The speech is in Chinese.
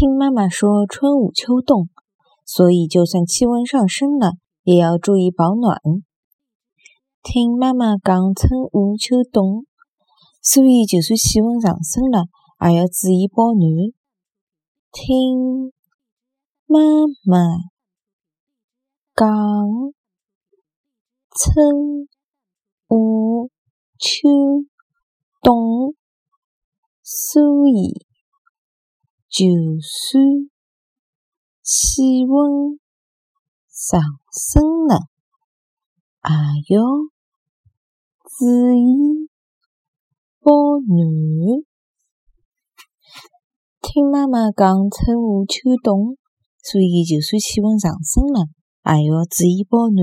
听妈妈说春捂秋冻，所以就算气温上升了，也要注意保暖。听妈妈讲春捂秋冻，所以就算气温上升了，也要注意保暖。听妈妈讲春捂秋冻，所以。就算气温上升了，也要注意保暖。听妈妈讲春捂秋冻，所以就算气温上升了，也要注意保暖。